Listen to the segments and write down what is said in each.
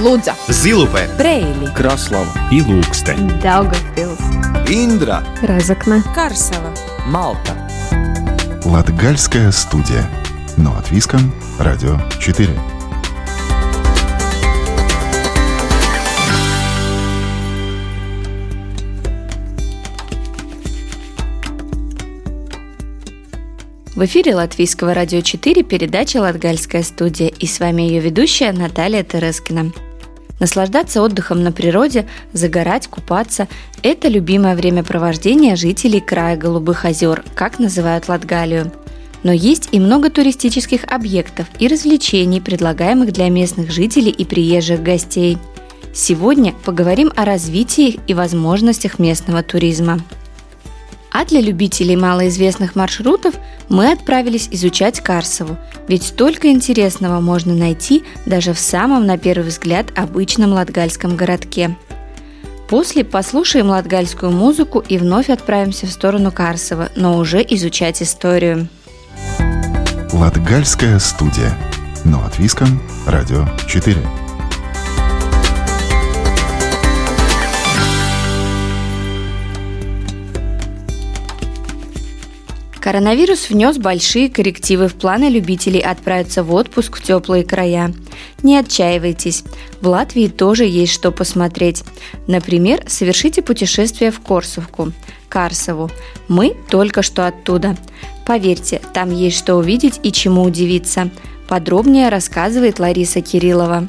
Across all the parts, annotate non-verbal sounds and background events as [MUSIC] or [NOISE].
Лудза, Зилупе, Брейли, Краслава и Лукстен. Daugavpils, Индра, Разокна, Карсела. Малта Латгальская студия. Но от Виском, Радио 4. В эфире Латвийского радио 4 передача «Латгальская студия» и с вами ее ведущая Наталья Терескина. Наслаждаться отдыхом на природе, загорать, купаться – это любимое времяпровождение жителей края Голубых озер, как называют Латгалию. Но есть и много туристических объектов и развлечений, предлагаемых для местных жителей и приезжих гостей. Сегодня поговорим о развитии и возможностях местного туризма. А для любителей малоизвестных маршрутов мы отправились изучать Карсову, ведь столько интересного можно найти даже в самом, на первый взгляд, обычном латгальском городке. После послушаем латгальскую музыку и вновь отправимся в сторону Карсова, но уже изучать историю. Латгальская студия. Но от Виском, Радио 4. Коронавирус внес большие коррективы в планы любителей отправиться в отпуск в теплые края. Не отчаивайтесь, в Латвии тоже есть что посмотреть. Например, совершите путешествие в Корсовку, Карсову. Мы только что оттуда. Поверьте, там есть что увидеть и чему удивиться. Подробнее рассказывает Лариса Кириллова.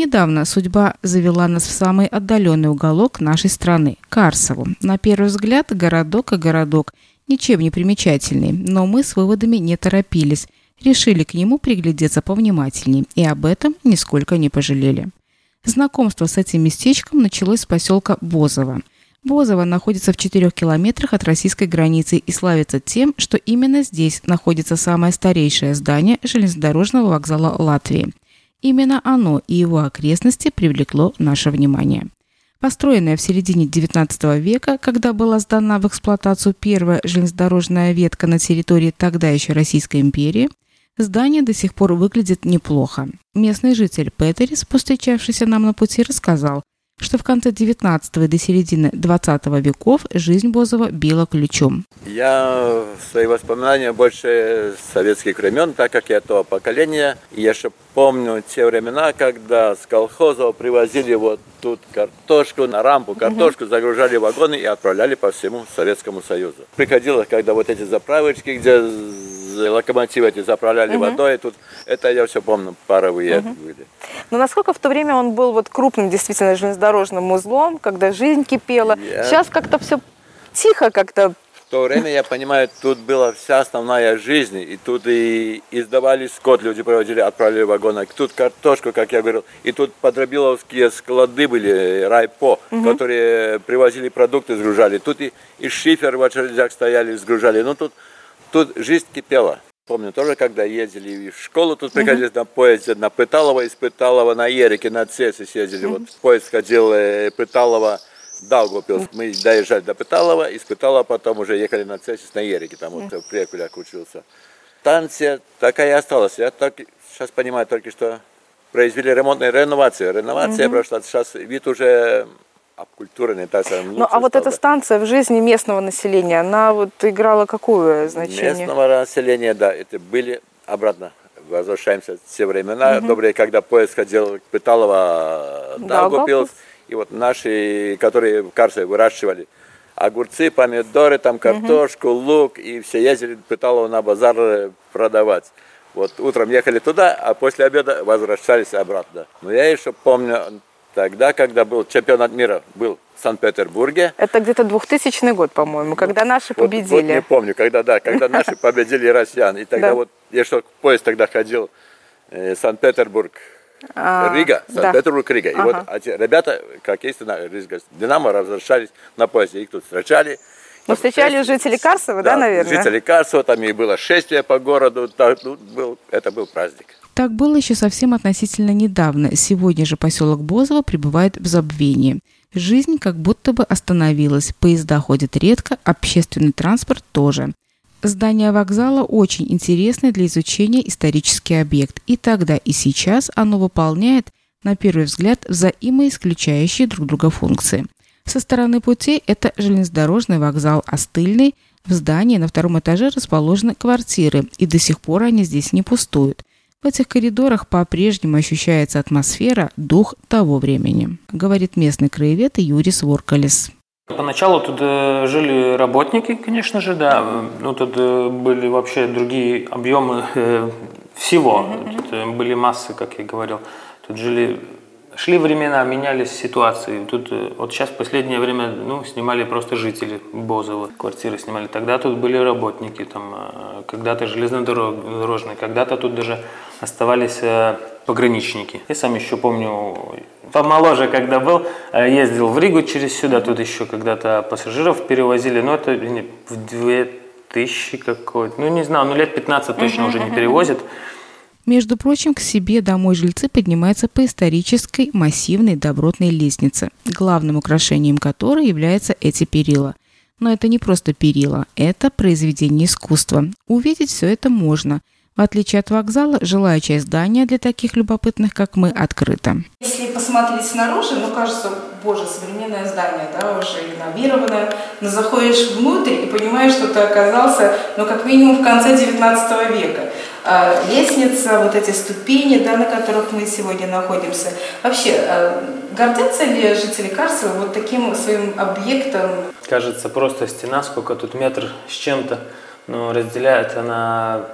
Недавно судьба завела нас в самый отдаленный уголок нашей страны – Карсову. На первый взгляд городок и городок, ничем не примечательный, но мы с выводами не торопились, решили к нему приглядеться повнимательней и об этом нисколько не пожалели. Знакомство с этим местечком началось с поселка Бозово. Бозово находится в 4 километрах от российской границы и славится тем, что именно здесь находится самое старейшее здание железнодорожного вокзала Латвии – Именно оно и его окрестности привлекло наше внимание. Построенное в середине XIX века, когда была сдана в эксплуатацию первая железнодорожная ветка на территории тогда еще Российской империи, здание до сих пор выглядит неплохо. Местный житель Петерис, повстречавшийся нам на пути, рассказал, что в конце 19 и до середины 20 веков жизнь Бозова била ключом. Я свои воспоминания больше советских времен, так как я того поколения. И я еще помню те времена, когда с колхозов привозили вот тут картошку на рампу, картошку загружали в вагоны и отправляли по всему Советскому Союзу. Приходилось, когда вот эти заправочки, где локомотивы эти заправляли угу. водой, тут это я все помню, паровые угу. были. Но насколько в то время он был вот крупным действительно железнодорожным узлом, когда жизнь кипела? Я... Сейчас как-то все тихо как-то то время, я понимаю, тут была вся основная жизнь, и тут и издавали скот, люди проводили, отправили вагоны, тут картошку, как я говорил, и тут подробиловские склады были, райпо, угу. которые привозили продукты, сгружали, тут и, и шифер в очередях стояли, сгружали, ну тут, тут жизнь кипела. Помню тоже, когда ездили в школу, тут приходили uh-huh. на поезде на Пыталово, из Пыталова на Ерике, на Цесе съездили. Uh-huh. Вот поезд ходил э, Uh-huh. Мы доезжали до Пыталова, из Пыталова потом уже ехали на Цесе на Ерике, там вот в Прекулях учился. Станция такая и осталась. Я так сейчас понимаю только, что произвели ремонтную реновацию. Реновация uh-huh. прошла, сейчас вид уже обкультуренный, так. Ну, а вот эта станция в жизни местного населения, она вот играла какое значение? Местного населения, да, это были обратно. Возвращаемся в те времена угу. добрые, когда поезд ходил к Пыталово, Даугавпилс, и вот наши, которые в Карсе выращивали огурцы, помидоры, там картошку, угу. лук, и все ездили в Пыталово на базар продавать. Вот утром ехали туда, а после обеда возвращались обратно. Но я еще помню, Тогда, когда был чемпионат мира, был в Санкт-Петербурге. Это где-то 2000 год, по-моему, когда наши вот, победили. Вот не помню, когда, да, когда [LAUGHS] наши победили россиян. И тогда вот, я что, поезд тогда ходил, э, Санкт-Петербург, а, Рига, Санкт-Петербург, Рига. И вот эти ребята, как есть, Динамо возвращались на поезде, их тут встречали. Ну, встречали шесть... жители Карсова, да, да, наверное? жители Карсова, там и было шествие по городу, так, ну, был, это был праздник. Так было еще совсем относительно недавно. Сегодня же поселок Бозово пребывает в забвении. Жизнь как будто бы остановилась, поезда ходят редко, общественный транспорт тоже. Здание вокзала очень интересный для изучения исторический объект, и тогда и сейчас оно выполняет, на первый взгляд, взаимоисключающие друг друга функции. Со стороны путей это железнодорожный вокзал Остыльный, в здании на втором этаже расположены квартиры, и до сих пор они здесь не пустуют. В этих коридорах по-прежнему ощущается атмосфера, дух того времени, говорит местный краевед Юрис Воркалес. Поначалу тут э, жили работники, конечно же, да. Ну, тут э, были вообще другие объемы э, всего. Тут были массы, как я говорил. Тут жили Шли времена, менялись ситуации. Тут вот сейчас в последнее время ну, снимали просто жители Бозова, квартиры снимали. Тогда тут были работники, там, когда-то железнодорожные, когда-то тут даже оставались пограничники. Я сам еще помню, помоложе, когда был, э, ездил в Ригу через сюда, тут еще когда-то пассажиров перевозили, но это в 2000 какой-то, ну не знаю, ну лет 15 точно уже не перевозят. Между прочим, к себе домой жильцы поднимаются по исторической массивной добротной лестнице, главным украшением которой являются эти перила. Но это не просто перила, это произведение искусства. Увидеть все это можно – в отличие от вокзала, жилая часть здания для таких любопытных, как мы, открыта. Если посмотреть снаружи, ну, кажется, боже, современное здание, да, уже реновированное, но заходишь внутрь и понимаешь, что ты оказался, ну, как минимум в конце 19 века. А, лестница, вот эти ступени, да, на которых мы сегодня находимся. Вообще, а, гордятся ли жители Карсова вот таким своим объектом? Кажется, просто стена, сколько тут метр с чем-то, но разделяет она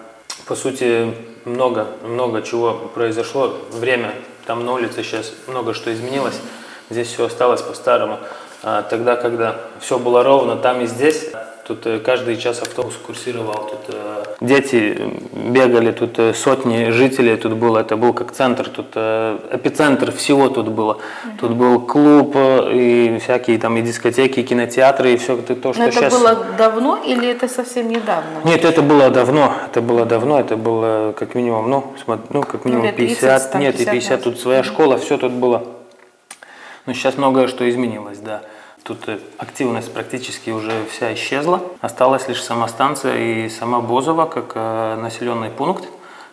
по сути, много, много чего произошло. Время там на улице сейчас много что изменилось. Здесь все осталось по-старому. А тогда, когда все было ровно там и здесь, Тут э, каждый час автобус курсировал, тут э, дети бегали, тут э, сотни жителей тут было, это был как центр, тут эпицентр всего тут было. Тут был клуб и всякие там и дискотеки, и кинотеатры, и все то, что Но это сейчас... было давно или это совсем недавно? Нет, это было давно, это было давно, это было как минимум, ну, ну как ну, минимум 30, 50, там, нет, 50, и 50, тут своя школа, все тут было. Но сейчас многое что изменилось, да. Тут э, активность практически уже вся исчезла. Осталась лишь сама станция и сама Бозова как э, населенный пункт,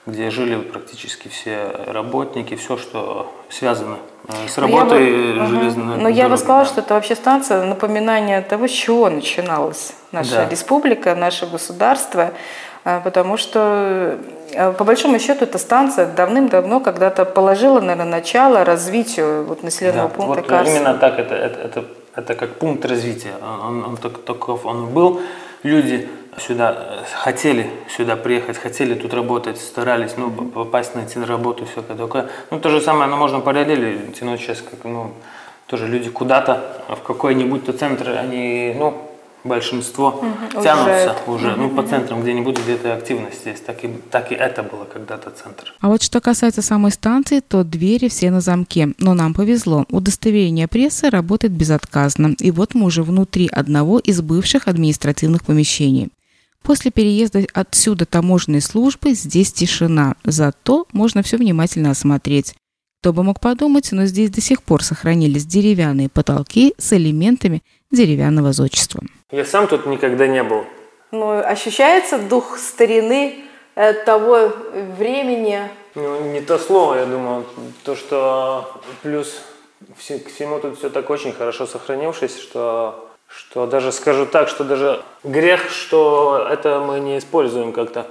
где жили практически все работники, все, что связано э, с работой Но железной Но я бы сказала, да. что это вообще станция напоминание того, с чего начиналась наша да. республика, наше государство. Потому что, по большому счету, эта станция давным-давно когда-то положила, наверное, начало развитию вот населенного да, пункта вот Карсона. Именно так это, это, это это как пункт развития. Он, он таков он был. Люди сюда э, хотели сюда приехать, хотели тут работать, старались, ну, попасть, найти на работу, все такое. Ну, то же самое, но можно параллели тянуть сейчас, как, ну, тоже люди куда-то, в какой-нибудь то центр, они, ну, большинство угу, тянутся уже, угу, ну, по центрам где-нибудь, где-то активность есть. Так и, так и это было когда-то центр. А вот что касается самой станции, то двери все на замке. Но нам повезло. Удостоверение прессы работает безотказно. И вот мы уже внутри одного из бывших административных помещений. После переезда отсюда таможенной службы здесь тишина, зато можно все внимательно осмотреть. Кто бы мог подумать, но здесь до сих пор сохранились деревянные потолки с элементами деревянного зодчества. Я сам тут никогда не был. Ну, ощущается дух старины э, того времени? Ну, не то слово, я думаю. То, что плюс к всему тут все так очень хорошо сохранившись, что, что даже скажу так, что даже грех, что это мы не используем как-то.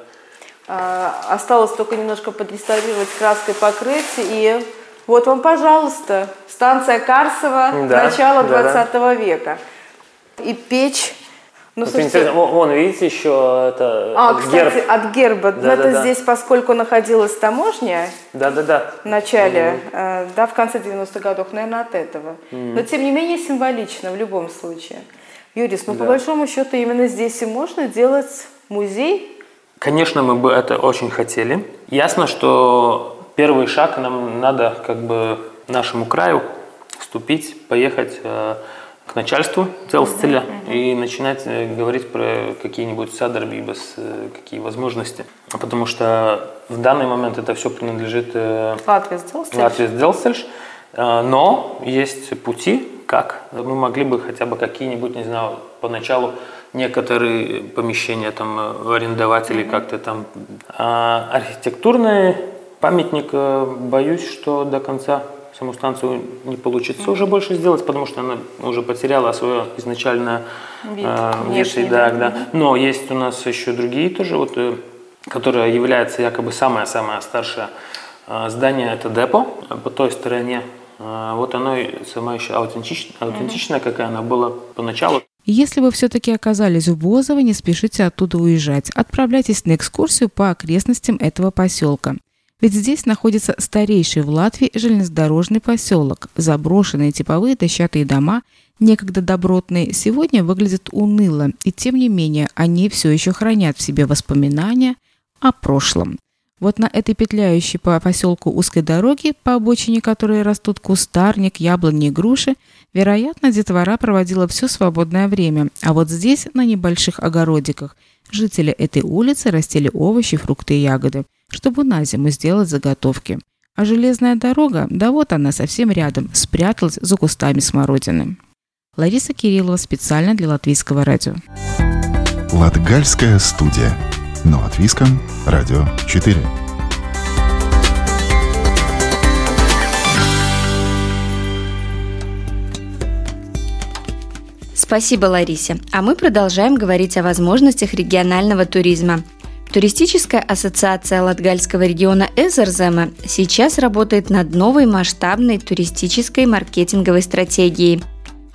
А, осталось только немножко подреставрировать краской покрыть и вот вам, пожалуйста, станция Карсова, да, начало да, 20 да. века. И печь. Ну, вот слушайте, вон, видите, еще это а, от кстати, герб. от герба. Да, это да, здесь, поскольку находилась таможня да, да, да. в начале, угу. э, да, в конце 90-х годов, наверное, от этого. Угу. Но, тем не менее, символично в любом случае. Юрис, ну, да. по большому счету, именно здесь и можно делать музей. Конечно, мы бы это очень хотели. Ясно, что первый шаг нам надо как бы нашему краю вступить, поехать э, к начальству Телстеля и начинать э, говорить про какие-нибудь садарбибас, э, какие возможности. Потому что в данный момент это все принадлежит э, Латвии Делстельш. Но есть пути, как мы могли бы хотя бы какие-нибудь, не знаю, поначалу некоторые помещения там арендовать или как-то там. А архитектурный памятник, боюсь, что до конца саму станцию не получится mm-hmm. уже больше сделать, потому что она уже потеряла свое изначальное вид, э, внешний, да, да. да. Но есть у нас еще другие тоже, вот, э, которые являются якобы самое-самое старшее э, здание, это депо по той стороне. Э, вот оно самое еще аутентичное, аутентичное mm-hmm. какая она была поначалу. Если вы все-таки оказались в Бозово, не спешите оттуда уезжать. Отправляйтесь на экскурсию по окрестностям этого поселка. Ведь здесь находится старейший в Латвии железнодорожный поселок. Заброшенные типовые дощатые дома, некогда добротные, сегодня выглядят уныло, и тем не менее они все еще хранят в себе воспоминания о прошлом. Вот на этой петляющей по поселку узкой дороге, по обочине которой растут кустарник, яблони и груши, вероятно, детвора проводила все свободное время. А вот здесь, на небольших огородиках, жители этой улицы растили овощи, фрукты и ягоды – чтобы на зиму сделать заготовки. А железная дорога, да вот она совсем рядом, спряталась за кустами смородины. Лариса Кириллова специально для Латвийского радио. Латгальская студия. Но латвийском радио 4. Спасибо, Ларисе. А мы продолжаем говорить о возможностях регионального туризма. Туристическая ассоциация Латгальского региона Эзерзема сейчас работает над новой масштабной туристической маркетинговой стратегией.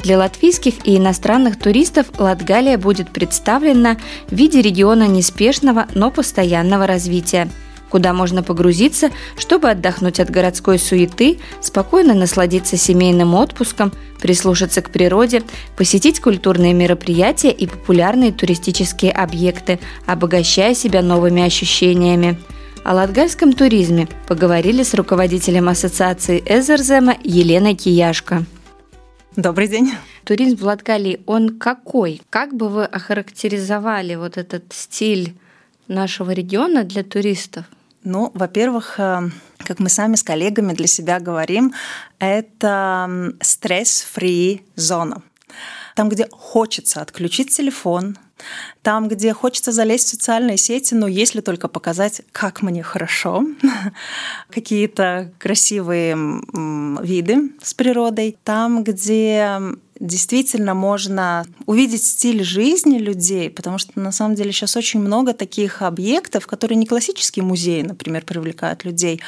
Для латвийских и иностранных туристов Латгалия будет представлена в виде региона неспешного, но постоянного развития – куда можно погрузиться, чтобы отдохнуть от городской суеты, спокойно насладиться семейным отпуском, прислушаться к природе, посетить культурные мероприятия и популярные туристические объекты, обогащая себя новыми ощущениями. О латгальском туризме поговорили с руководителем ассоциации Эзерзема Еленой Кияшко. Добрый день. Туризм в Латгалии, он какой? Как бы вы охарактеризовали вот этот стиль нашего региона для туристов? Ну, во-первых, э, как мы сами с коллегами для себя говорим, это стресс-фри зона. Там, где хочется отключить телефон, там, где хочется залезть в социальные сети, но если только показать, как мне хорошо, [LAUGHS] какие-то красивые виды с природой, там, где действительно можно увидеть стиль жизни людей, потому что на самом деле сейчас очень много таких объектов, которые не классические музеи, например, привлекают людей,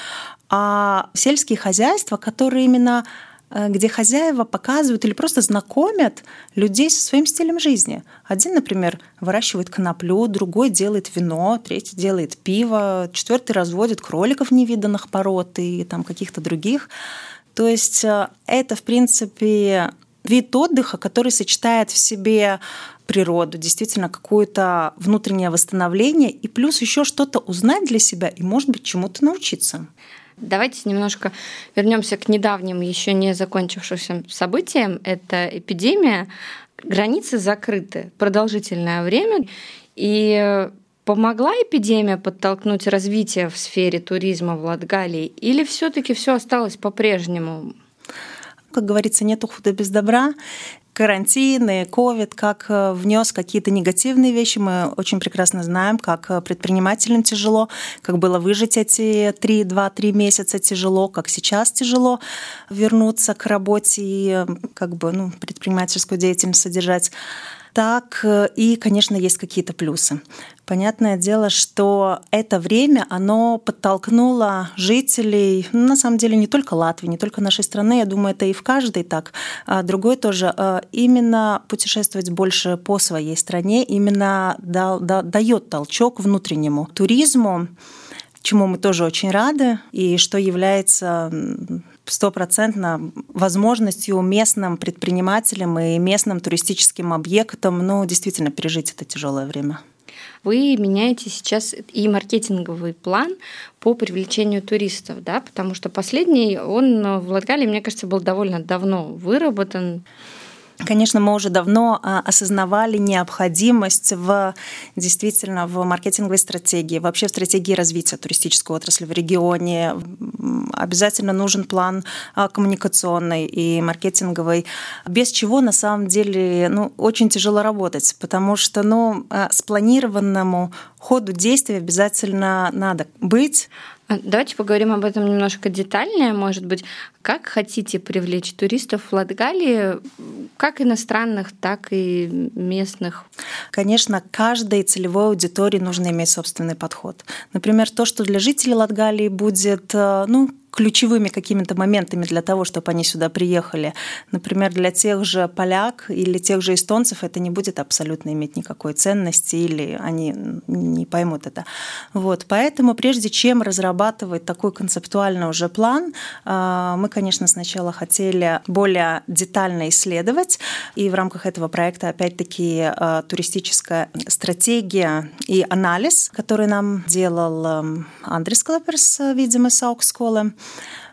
а сельские хозяйства, которые именно э, где хозяева показывают или просто знакомят людей со своим стилем жизни. Один, например, выращивает коноплю, другой делает вино, третий делает пиво, четвертый разводит кроликов невиданных пород и там каких-то других. То есть э, это, в принципе, вид отдыха, который сочетает в себе природу, действительно какое-то внутреннее восстановление и плюс еще что-то узнать для себя и, может быть, чему-то научиться. Давайте немножко вернемся к недавним, еще не закончившимся событиям. Это эпидемия. Границы закрыты продолжительное время. И помогла эпидемия подтолкнуть развитие в сфере туризма в Латгалии? Или все-таки все осталось по-прежнему? Как говорится, нету худа без добра карантин и ковид, как э, внес какие-то негативные вещи. Мы очень прекрасно знаем, как э, предпринимателям тяжело, как было выжить эти 3-2-3 месяца тяжело, как сейчас тяжело вернуться к работе и э, как бы, ну, предпринимательскую деятельность содержать так и, конечно, есть какие-то плюсы. Понятное дело, что это время, оно подтолкнуло жителей, ну, на самом деле не только Латвии, не только нашей страны, я думаю, это и в каждой так, а другой тоже, а, именно путешествовать больше по своей стране, именно да, да, дает толчок внутреннему туризму, чему мы тоже очень рады, и что является стопроцентно возможностью местным предпринимателям и местным туристическим объектам ну, действительно пережить это тяжелое время вы меняете сейчас и маркетинговый план по привлечению туристов, да, потому что последний, он в Латгалии, мне кажется, был довольно давно выработан. Конечно, мы уже давно а, осознавали необходимость в действительно в маркетинговой стратегии, вообще в стратегии развития туристической отрасли в регионе. Обязательно нужен план а, коммуникационный и маркетинговый, без чего на самом деле ну, очень тяжело работать, потому что ну, а, спланированному ходу действий обязательно надо быть. А, давайте поговорим об этом немножко детальнее, может быть. Как хотите привлечь туристов в Латгалии, как иностранных, так и местных? Конечно, каждой целевой аудитории нужно иметь собственный подход. Например, то, что для жителей Латгалии будет э, ну, ключевыми какими-то моментами для того, чтобы они сюда приехали. Например, для тех же поляк или тех же эстонцев это не будет абсолютно иметь никакой ценности или они не поймут это. Вот. Поэтому прежде чем разрабатывать такой концептуальный уже план, а, мы, конечно, сначала хотели более детально исследовать, и в рамках этого проекта опять-таки а, туристическая стратегия и анализ, который нам делал Андрес Клеперс, видимо, Сауксколы,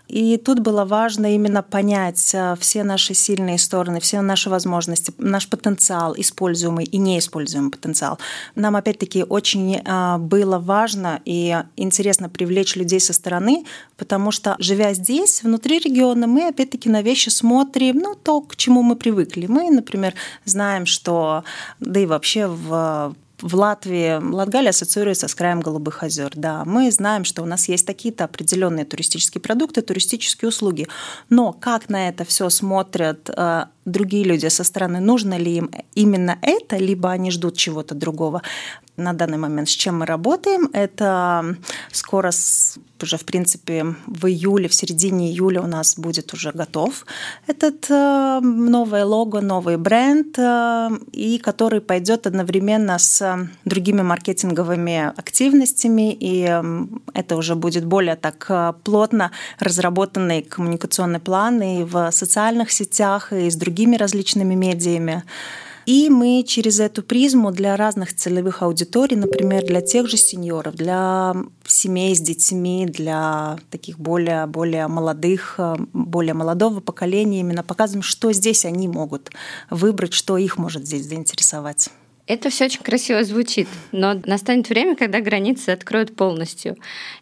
и тут было важно именно понять э, все наши сильные стороны, все наши возможности, наш потенциал, используемый и неиспользуемый потенциал. Нам опять-таки очень э, было важно и интересно привлечь людей со стороны, потому что, живя здесь, внутри региона, мы опять-таки на вещи смотрим, ну, то, к чему мы привыкли. Мы, например, знаем, что, да и вообще в в Латвии Латгалия ассоциируется с краем Голубых озер. Да, мы знаем, что у нас есть такие-то определенные туристические продукты, туристические услуги. Но как на это все смотрят э, другие люди со стороны, нужно ли им именно это, либо они ждут чего-то другого. На данный момент с чем мы работаем, это скоро уже, в принципе, в июле, в середине июля у нас будет уже готов этот э, новое лого, новый бренд, э, и который пойдет одновременно с другими маркетинговыми активностями, и это уже будет более так э, плотно разработанный коммуникационный план и в социальных сетях, и с другими другими различными медиами. И мы через эту призму для разных целевых аудиторий, например, для тех же сеньоров, для семей с детьми, для таких более, более молодых, более молодого поколения, именно показываем, что здесь они могут выбрать, что их может здесь заинтересовать. Это все очень красиво звучит, но настанет время, когда границы откроют полностью.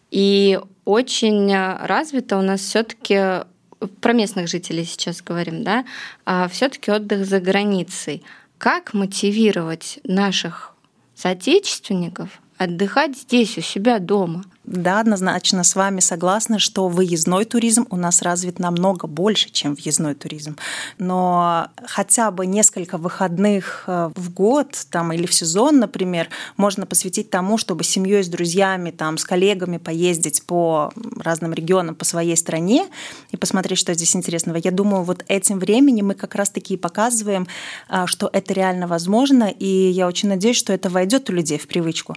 И очень развито у нас все-таки про местных жителей сейчас говорим, да, а все-таки отдых за границей. Как мотивировать наших соотечественников отдыхать здесь, у себя дома? Да, однозначно с вами согласна, что выездной туризм у нас развит намного больше, чем въездной туризм. Но хотя бы несколько выходных э, в год там, или в сезон, например, можно посвятить тому, чтобы семьей, с друзьями, там, с коллегами поездить по разным регионам, по своей стране и посмотреть, что здесь интересного. Я думаю, вот этим временем мы как раз-таки и показываем, э, что это реально возможно, и я очень надеюсь, что это войдет у людей в привычку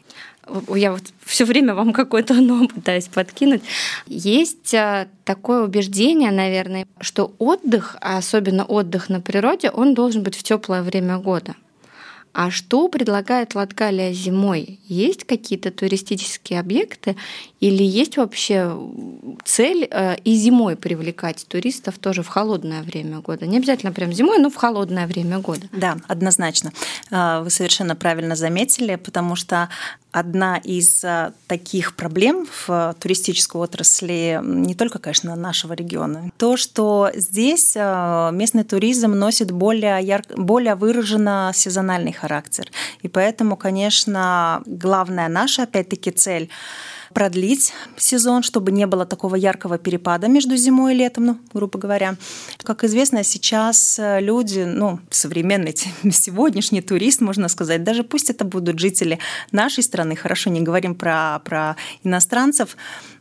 я вот все время вам [LAUGHS] какой-то но пытаюсь подкинуть. Есть а, такое убеждение, наверное, что отдых, а особенно отдых на природе, он должен быть в теплое время года. А что предлагает Латгалия зимой? Есть какие-то туристические объекты или есть вообще цель э, и зимой привлекать туристов тоже в холодное время года? Не обязательно прям зимой, но в холодное время года. Да, однозначно. А, вы совершенно правильно заметили, потому что одна из а, таких проблем в туристической отрасли не только, конечно, нашего региона. То, что здесь а, местный туризм носит более, ярко, более выраженно сезональный характер. И поэтому, конечно, главная наша, опять-таки, цель продлить сезон, чтобы не было такого яркого перепада между зимой и летом, ну, грубо говоря. Как известно, сейчас э, люди, ну, современный [LAUGHS] сегодняшний турист, можно сказать, даже пусть это будут жители нашей страны, хорошо, не говорим про, про иностранцев,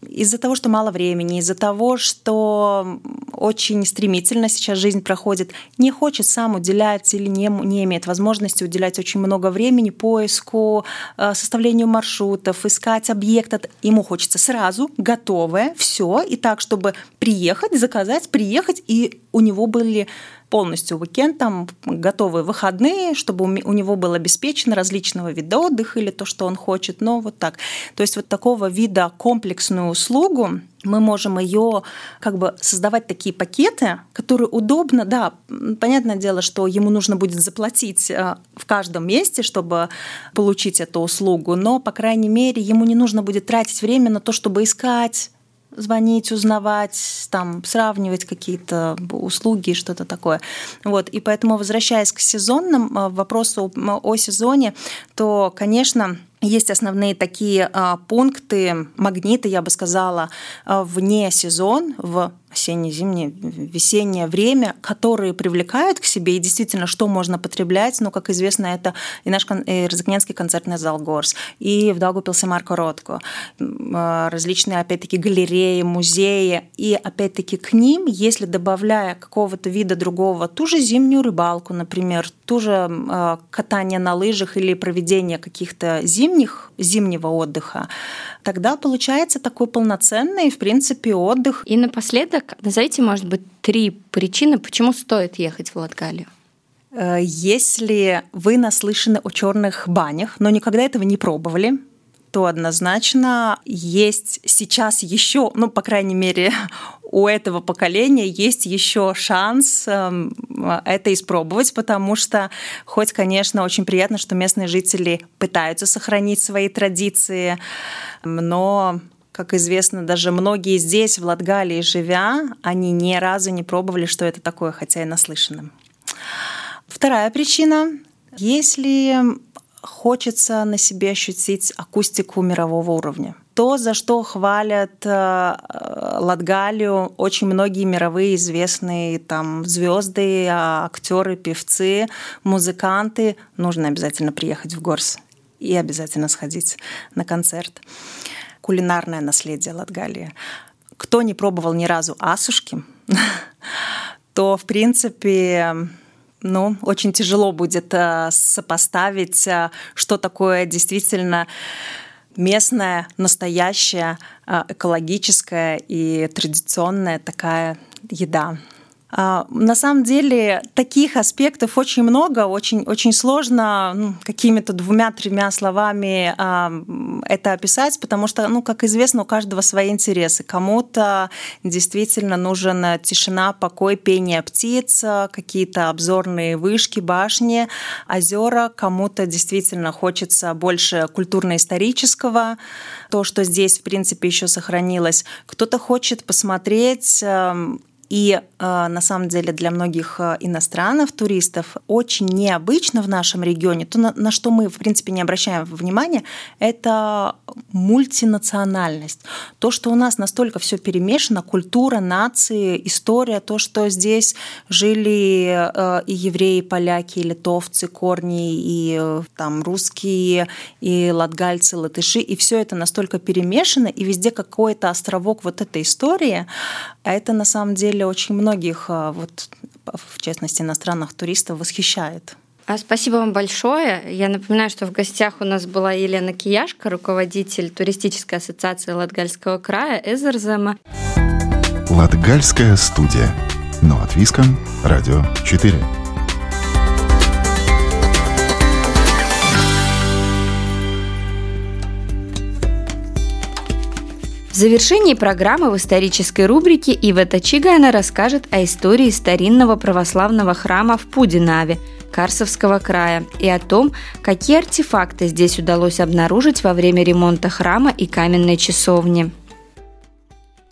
из-за того, что мало времени, из-за того, что очень стремительно сейчас жизнь проходит, не хочет сам уделять или не, не имеет возможности уделять очень много времени поиску, э, составлению маршрутов, искать объект. Ему хочется сразу, готовое, все, и так, чтобы приехать, заказать, приехать, и у него были полностью уикенд, там готовые выходные, чтобы у него был обеспечен различного вида отдых или то, что он хочет, но вот так. То есть вот такого вида комплексную услугу мы можем ее как бы создавать такие пакеты, которые удобно, да, понятное дело, что ему нужно будет заплатить э, в каждом месте, чтобы получить эту услугу, но, по крайней мере, ему не нужно будет тратить время на то, чтобы искать звонить, узнавать, там, сравнивать какие-то услуги, что-то такое. Вот. И поэтому, возвращаясь к сезонным э, вопросу о сезоне, то, конечно, есть основные такие а, пункты, магниты, я бы сказала, а, вне сезон, в осенне-зимнее, весеннее время, которые привлекают к себе, и действительно, что можно потреблять, ну, как известно, это и наш и Розыкненский концертный зал Горс, и в Даугупилсе Марко Ротко, а, различные, опять-таки, галереи, музеи, и, опять-таки, к ним, если добавляя какого-то вида другого, ту же зимнюю рыбалку, например, ту же катание на лыжах или проведение каких-то зимних, зимнего отдыха, тогда получается такой полноценный, в принципе, отдых. И напоследок, назовите, может быть, три причины, почему стоит ехать в Латгалию. Э, если вы наслышаны о черных банях, но никогда этого не пробовали, то однозначно есть сейчас еще, ну, по крайней мере, у этого поколения есть еще шанс эм, это испробовать, потому что хоть, конечно, очень приятно, что местные жители пытаются сохранить свои традиции, но как известно, даже многие здесь, в Латгалии живя, они ни разу не пробовали, что это такое, хотя и наслышаны. Вторая причина. Если хочется на себе ощутить акустику мирового уровня. То, за что хвалят э, Латгалию очень многие мировые известные там звезды, актеры, певцы, музыканты, нужно обязательно приехать в Горс и обязательно сходить на концерт. Кулинарное наследие Латгалии. Кто не пробовал ни разу асушки, [LAUGHS] то, в принципе, ну, очень тяжело будет э, сопоставить, э, что такое действительно местная, настоящая, э, экологическая и традиционная такая еда. А, на самом деле таких аспектов очень много, очень, очень сложно ну, какими-то двумя-тремя словами а, это описать, потому что, ну, как известно, у каждого свои интересы. Кому-то действительно нужен тишина, покой, пение птиц, какие-то обзорные вышки, башни, озера. Кому-то действительно хочется больше культурно-исторического, то, что здесь, в принципе, еще сохранилось. Кто-то хочет посмотреть и э, на самом деле для многих э, иностранных туристов очень необычно в нашем регионе, то, на, на что мы, в принципе, не обращаем внимания, это мультинациональность. То, что у нас настолько все перемешано, культура, нации, история, то, что здесь жили э, и евреи, и поляки, и литовцы, корни, и там русские, и латгальцы, латыши, и все это настолько перемешано, и везде какой-то островок вот этой истории, а это на самом деле деле очень многих, а, вот, в частности, иностранных туристов восхищает. А спасибо вам большое. Я напоминаю, что в гостях у нас была Елена Кияшка, руководитель туристической ассоциации Латгальского края Эзерзема. Латгальская студия. Но от Виском. Радио 4. В завершении программы в исторической рубрике Ива Чигана расскажет о истории старинного православного храма в Пудинаве, Карсовского края, и о том, какие артефакты здесь удалось обнаружить во время ремонта храма и каменной часовни.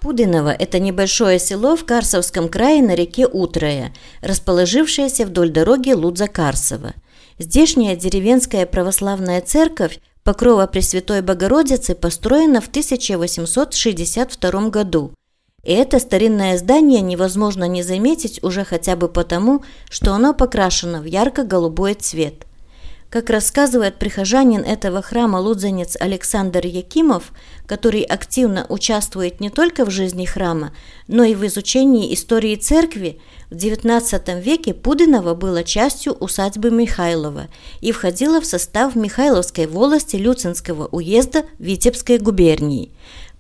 Пудиново – это небольшое село в Карсовском крае на реке Утрая, расположившееся вдоль дороги Лудза-Карсово. Здешняя деревенская православная церковь Покрова Пресвятой Богородицы построена в 1862 году. И это старинное здание невозможно не заметить уже хотя бы потому, что оно покрашено в ярко-голубой цвет – как рассказывает прихожанин этого храма лудзанец Александр Якимов, который активно участвует не только в жизни храма, но и в изучении истории церкви, в XIX веке Пудиново было частью усадьбы Михайлова и входило в состав Михайловской волости Люцинского уезда Витебской губернии.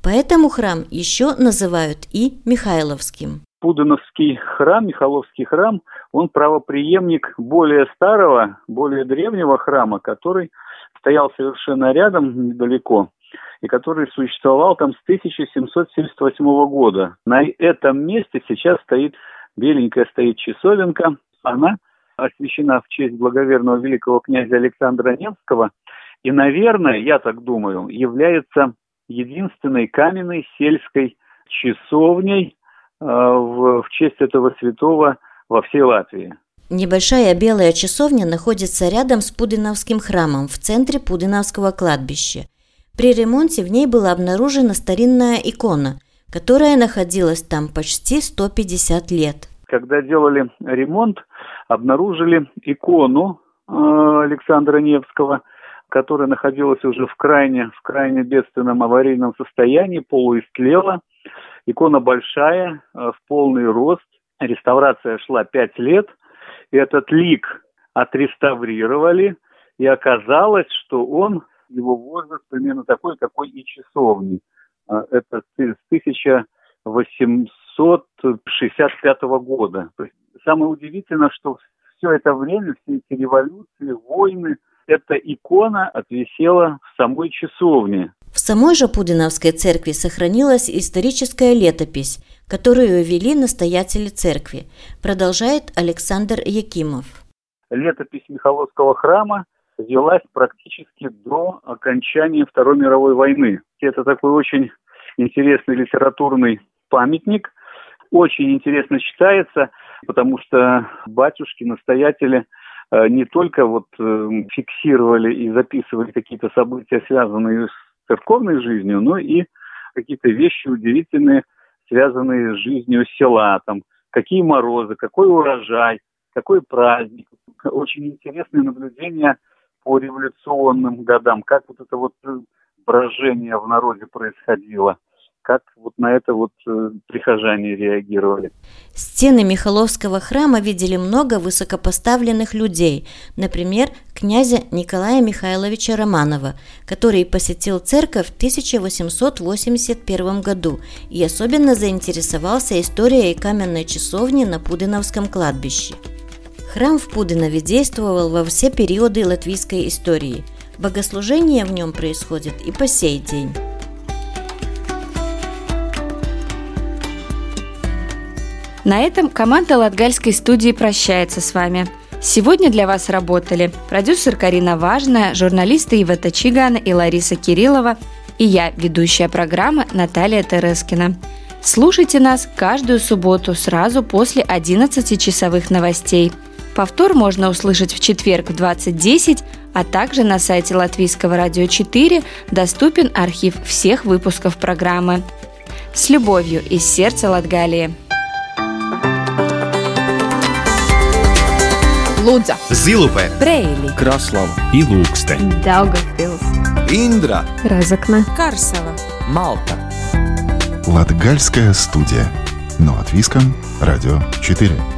Поэтому храм еще называют и Михайловским. Пудановский храм, Михайловский храм, он правоприемник более старого, более древнего храма, который стоял совершенно рядом, недалеко, и который существовал там с 1778 года. На этом месте сейчас стоит беленькая стоит часовенка. Она освящена в честь благоверного великого князя Александра Невского и, наверное, я так думаю, является единственной каменной сельской часовней э, в, в честь этого святого во всей Латвии. Небольшая белая часовня находится рядом с Пудиновским храмом в центре Пудиновского кладбища. При ремонте в ней была обнаружена старинная икона, которая находилась там почти 150 лет. Когда делали ремонт, обнаружили икону э, Александра Невского, которая находилась уже в крайне, в крайне бедственном аварийном состоянии, полуистлела. Икона большая, э, в полный рост. Реставрация шла пять лет. Этот лик отреставрировали, и оказалось, что он, его возраст примерно такой, какой и часовни. Э, это с 1865 года. Самое удивительное, что все это время, все эти революции, войны, эта икона отвисела в самой часовне. Самой же Пудиновской церкви сохранилась историческая летопись, которую вели настоятели церкви, продолжает Александр Якимов. Летопись Михайловского храма велась практически до окончания Второй мировой войны. Это такой очень интересный литературный памятник, очень интересно читается, потому что батюшки, настоятели э, не только вот э, фиксировали и записывали какие-то события, связанные с церковной жизнью, но и какие-то вещи удивительные, связанные с жизнью села, там, какие морозы, какой урожай, какой праздник. Очень интересные наблюдения по революционным годам, как вот это вот брожение в народе происходило как вот на это вот э, прихожане реагировали. Стены Михайловского храма видели много высокопоставленных людей, например, князя Николая Михайловича Романова, который посетил церковь в 1881 году и особенно заинтересовался историей каменной часовни на Пудиновском кладбище. Храм в Пудинове действовал во все периоды латвийской истории. Богослужение в нем происходит и по сей день. На этом команда Латгальской студии прощается с вами. Сегодня для вас работали продюсер Карина Важная, журналисты Ива Чигана и Лариса Кириллова и я, ведущая программы Наталья Терескина. Слушайте нас каждую субботу сразу после 11 часовых новостей. Повтор можно услышать в четверг в 20.10, а также на сайте Латвийского радио 4 доступен архив всех выпусков программы. С любовью из сердца Латгалии. Лудза, Зилупе, Брейли, Краslava, Ilūkste, Daugavpils, Индра, Разокна, Карсела, Малта. Латгальская студия. Но от Виском, Радио 4.